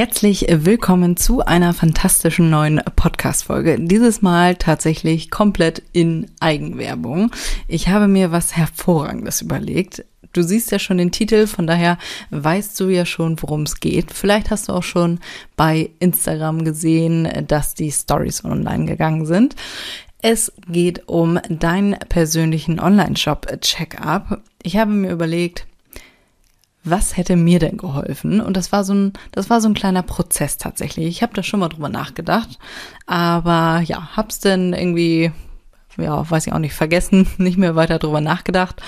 Herzlich willkommen zu einer fantastischen neuen Podcast-Folge. Dieses Mal tatsächlich komplett in Eigenwerbung. Ich habe mir was Hervorragendes überlegt. Du siehst ja schon den Titel, von daher weißt du ja schon, worum es geht. Vielleicht hast du auch schon bei Instagram gesehen, dass die Stories online gegangen sind. Es geht um deinen persönlichen Online-Shop-Check-up. Ich habe mir überlegt, was hätte mir denn geholfen? Und das war so ein, das war so ein kleiner Prozess tatsächlich. Ich habe da schon mal drüber nachgedacht, aber ja, hab's denn irgendwie, ja, weiß ich auch nicht, vergessen, nicht mehr weiter drüber nachgedacht.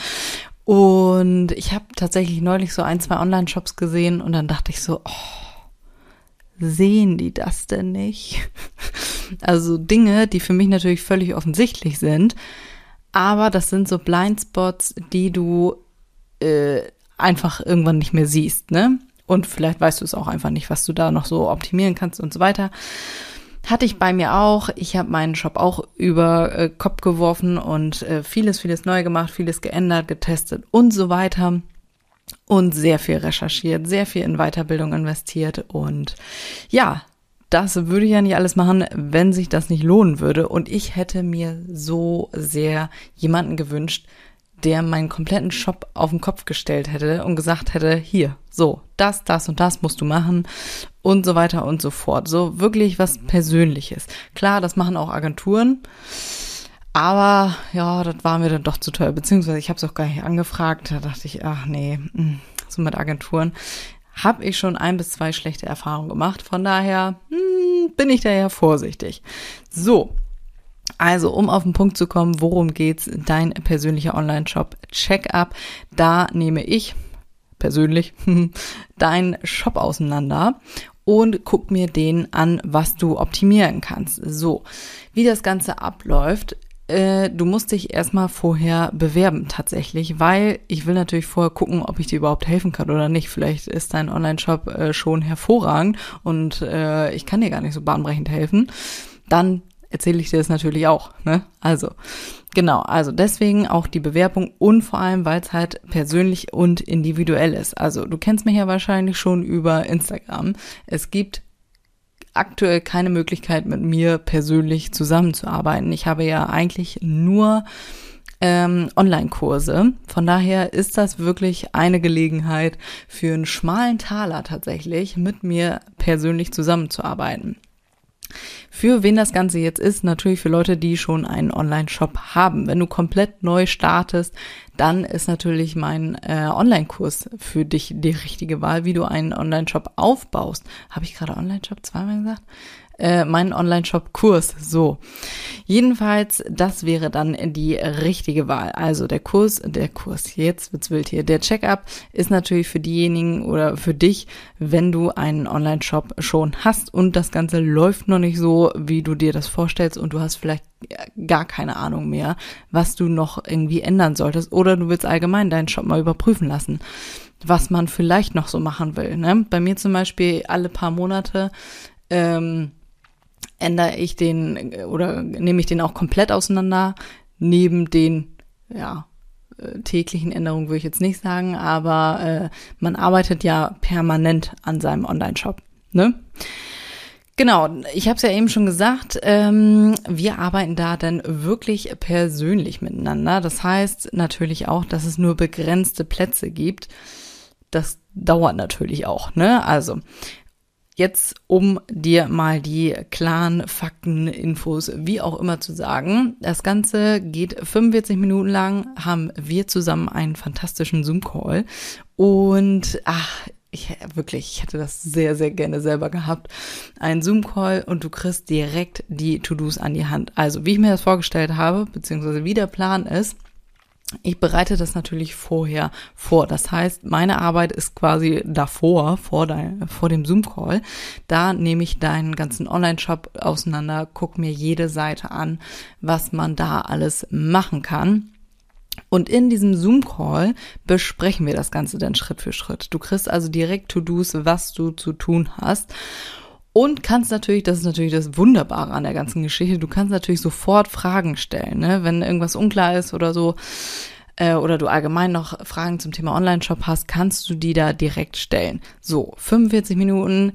Und ich habe tatsächlich neulich so ein, zwei Online-Shops gesehen und dann dachte ich so, oh, sehen die das denn nicht? Also Dinge, die für mich natürlich völlig offensichtlich sind, aber das sind so Blindspots, die du äh, einfach irgendwann nicht mehr siehst, ne? Und vielleicht weißt du es auch einfach nicht, was du da noch so optimieren kannst und so weiter. Hatte ich bei mir auch. Ich habe meinen Shop auch über äh, Kopf geworfen und äh, vieles, vieles neu gemacht, vieles geändert, getestet und so weiter. Und sehr viel recherchiert, sehr viel in Weiterbildung investiert. Und ja, das würde ich ja nicht alles machen, wenn sich das nicht lohnen würde. Und ich hätte mir so sehr jemanden gewünscht, der meinen kompletten Shop auf den Kopf gestellt hätte und gesagt hätte, hier, so, das, das und das musst du machen und so weiter und so fort. So wirklich was Persönliches. Klar, das machen auch Agenturen. Aber ja, das war mir dann doch zu teuer. Beziehungsweise ich habe es auch gar nicht angefragt. Da dachte ich, ach nee, hm, so mit Agenturen habe ich schon ein bis zwei schlechte Erfahrungen gemacht. Von daher hm, bin ich da ja vorsichtig. So, also, um auf den Punkt zu kommen, worum geht's? Dein persönlicher Online-Shop Check-up. Da nehme ich persönlich deinen Shop auseinander und guck mir den an, was du optimieren kannst. So, wie das Ganze abläuft. Äh, du musst dich erstmal vorher bewerben tatsächlich, weil ich will natürlich vorher gucken, ob ich dir überhaupt helfen kann oder nicht. Vielleicht ist dein Online-Shop äh, schon hervorragend und äh, ich kann dir gar nicht so bahnbrechend helfen. Dann erzähle ich dir das natürlich auch. Ne? Also, genau, also deswegen auch die Bewerbung und vor allem, weil es halt persönlich und individuell ist. Also du kennst mich ja wahrscheinlich schon über Instagram. Es gibt aktuell keine Möglichkeit, mit mir persönlich zusammenzuarbeiten. Ich habe ja eigentlich nur ähm, Online-Kurse. Von daher ist das wirklich eine Gelegenheit für einen schmalen Taler tatsächlich, mit mir persönlich zusammenzuarbeiten. Für wen das Ganze jetzt ist, natürlich für Leute, die schon einen Online-Shop haben. Wenn du komplett neu startest, dann ist natürlich mein äh, Online-Kurs für dich die richtige Wahl, wie du einen Online-Shop aufbaust. Habe ich gerade Online-Shop zweimal gesagt? Äh, meinen Online-Shop-Kurs. So. Jedenfalls, das wäre dann die richtige Wahl. Also der Kurs, der Kurs, jetzt wird's wild hier. Der Checkup ist natürlich für diejenigen oder für dich, wenn du einen Online-Shop schon hast und das Ganze läuft noch nicht so, wie du dir das vorstellst und du hast vielleicht gar keine Ahnung mehr, was du noch irgendwie ändern solltest oder du willst allgemein deinen Shop mal überprüfen lassen was man vielleicht noch so machen will. Ne? Bei mir zum Beispiel alle paar Monate ähm, ändere ich den oder nehme ich den auch komplett auseinander, neben den, ja, äh, täglichen Änderungen würde ich jetzt nicht sagen, aber äh, man arbeitet ja permanent an seinem Online-Shop. Ne? Genau, ich habe es ja eben schon gesagt, ähm, wir arbeiten da dann wirklich persönlich miteinander. Das heißt natürlich auch, dass es nur begrenzte Plätze gibt. Das dauert natürlich auch, ne? Also Jetzt, um dir mal die klaren Fakten, Infos, wie auch immer zu sagen. Das Ganze geht 45 Minuten lang, haben wir zusammen einen fantastischen Zoom-Call. Und ach, ich wirklich, ich hätte das sehr, sehr gerne selber gehabt. Ein Zoom-Call und du kriegst direkt die To-Dos an die Hand. Also, wie ich mir das vorgestellt habe, beziehungsweise wie der Plan ist, Ich bereite das natürlich vorher vor. Das heißt, meine Arbeit ist quasi davor, vor, dein, vor dem Zoom-Call. Da nehme ich deinen ganzen Online-Shop auseinander, gucke mir jede Seite an, was man da alles machen kann. Und in diesem Zoom-Call besprechen wir das Ganze dann Schritt für Schritt. Du kriegst also direkt To-Dos, was du zu tun hast. Und kannst natürlich, das ist natürlich das Wunderbare an der ganzen Geschichte, du kannst natürlich sofort Fragen stellen, ne? wenn irgendwas unklar ist oder so, äh, oder du allgemein noch Fragen zum Thema Online-Shop hast, kannst du die da direkt stellen. So, 45 Minuten,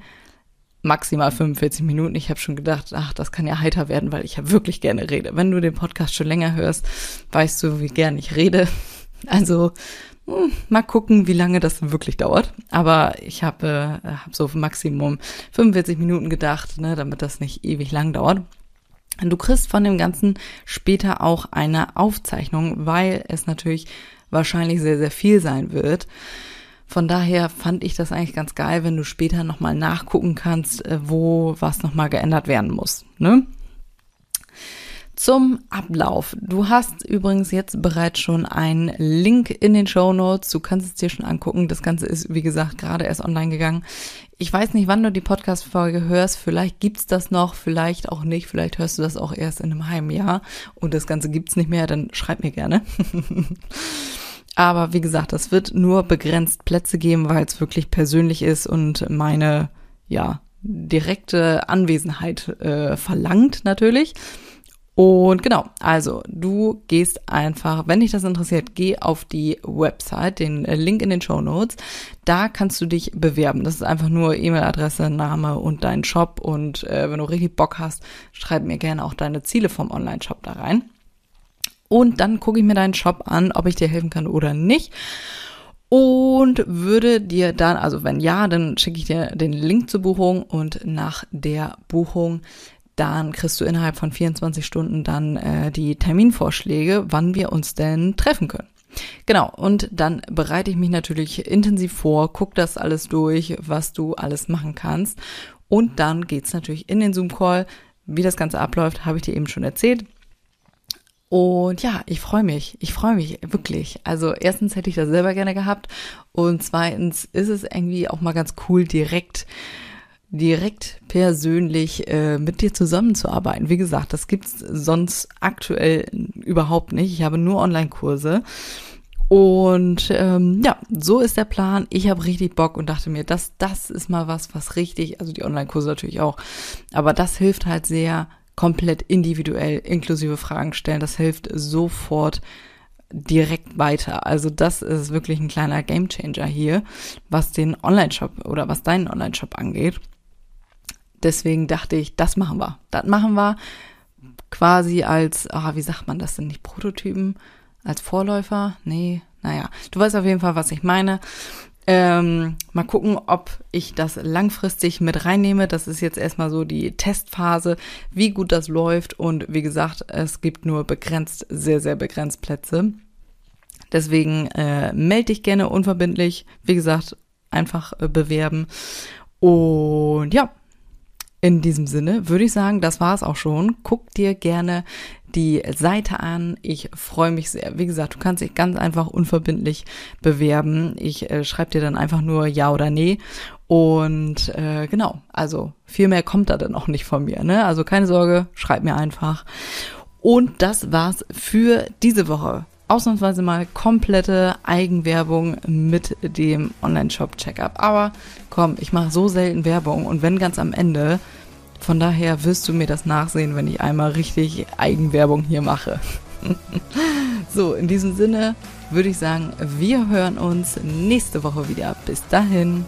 maximal 45 Minuten. Ich habe schon gedacht, ach, das kann ja heiter werden, weil ich ja wirklich gerne rede. Wenn du den Podcast schon länger hörst, weißt du, wie gern ich rede. Also mal gucken, wie lange das wirklich dauert. Aber ich habe äh, hab so Maximum 45 Minuten gedacht, ne, damit das nicht ewig lang dauert. Du kriegst von dem Ganzen später auch eine Aufzeichnung, weil es natürlich wahrscheinlich sehr, sehr viel sein wird. Von daher fand ich das eigentlich ganz geil, wenn du später nochmal nachgucken kannst, äh, wo was nochmal geändert werden muss. Ne? Zum Ablauf. Du hast übrigens jetzt bereits schon einen Link in den Show Notes. Du kannst es dir schon angucken. Das Ganze ist, wie gesagt, gerade erst online gegangen. Ich weiß nicht, wann du die Podcast-Folge hörst. Vielleicht gibt's das noch, vielleicht auch nicht. Vielleicht hörst du das auch erst in einem halben Jahr und das Ganze gibt's nicht mehr. Dann schreib mir gerne. Aber wie gesagt, das wird nur begrenzt Plätze geben, weil es wirklich persönlich ist und meine, ja, direkte Anwesenheit äh, verlangt natürlich. Und genau, also du gehst einfach, wenn dich das interessiert, geh auf die Website, den Link in den Show Notes. Da kannst du dich bewerben. Das ist einfach nur E-Mail-Adresse, Name und dein Shop. Und äh, wenn du richtig Bock hast, schreib mir gerne auch deine Ziele vom Online-Shop da rein. Und dann gucke ich mir deinen Shop an, ob ich dir helfen kann oder nicht. Und würde dir dann, also wenn ja, dann schicke ich dir den Link zur Buchung und nach der Buchung dann kriegst du innerhalb von 24 Stunden dann äh, die Terminvorschläge, wann wir uns denn treffen können. Genau, und dann bereite ich mich natürlich intensiv vor, guck das alles durch, was du alles machen kannst. Und dann geht's natürlich in den Zoom-Call. Wie das Ganze abläuft, habe ich dir eben schon erzählt. Und ja, ich freue mich. Ich freue mich wirklich. Also erstens hätte ich das selber gerne gehabt und zweitens ist es irgendwie auch mal ganz cool, direkt direkt persönlich äh, mit dir zusammenzuarbeiten. Wie gesagt, das gibt's sonst aktuell überhaupt nicht. Ich habe nur Online-Kurse. Und ähm, ja, so ist der Plan. Ich habe richtig Bock und dachte mir, das, das ist mal was, was richtig, also die Online-Kurse natürlich auch, aber das hilft halt sehr komplett individuell, inklusive Fragen stellen. Das hilft sofort direkt weiter. Also das ist wirklich ein kleiner Gamechanger hier, was den Online-Shop oder was deinen Online-Shop angeht deswegen dachte ich, das machen wir. Das machen wir quasi als, ah, wie sagt man das denn nicht, Prototypen, als Vorläufer? Nee, naja, du weißt auf jeden Fall, was ich meine. Ähm, mal gucken, ob ich das langfristig mit reinnehme. Das ist jetzt erstmal so die Testphase, wie gut das läuft. Und wie gesagt, es gibt nur begrenzt, sehr, sehr begrenzt Plätze. Deswegen äh, melde dich gerne unverbindlich. Wie gesagt, einfach äh, bewerben. Und ja, in diesem Sinne würde ich sagen, das war es auch schon. Guck dir gerne die Seite an. Ich freue mich sehr. Wie gesagt, du kannst dich ganz einfach unverbindlich bewerben. Ich äh, schreibe dir dann einfach nur ja oder nee. Und äh, genau, also viel mehr kommt da dann auch nicht von mir. Ne? Also keine Sorge, schreib mir einfach. Und das war's für diese Woche ausnahmsweise mal komplette Eigenwerbung mit dem Online-Shop-Checkup. Aber komm, ich mache so selten Werbung und wenn ganz am Ende. Von daher wirst du mir das nachsehen, wenn ich einmal richtig Eigenwerbung hier mache. so, in diesem Sinne würde ich sagen, wir hören uns nächste Woche wieder. Bis dahin.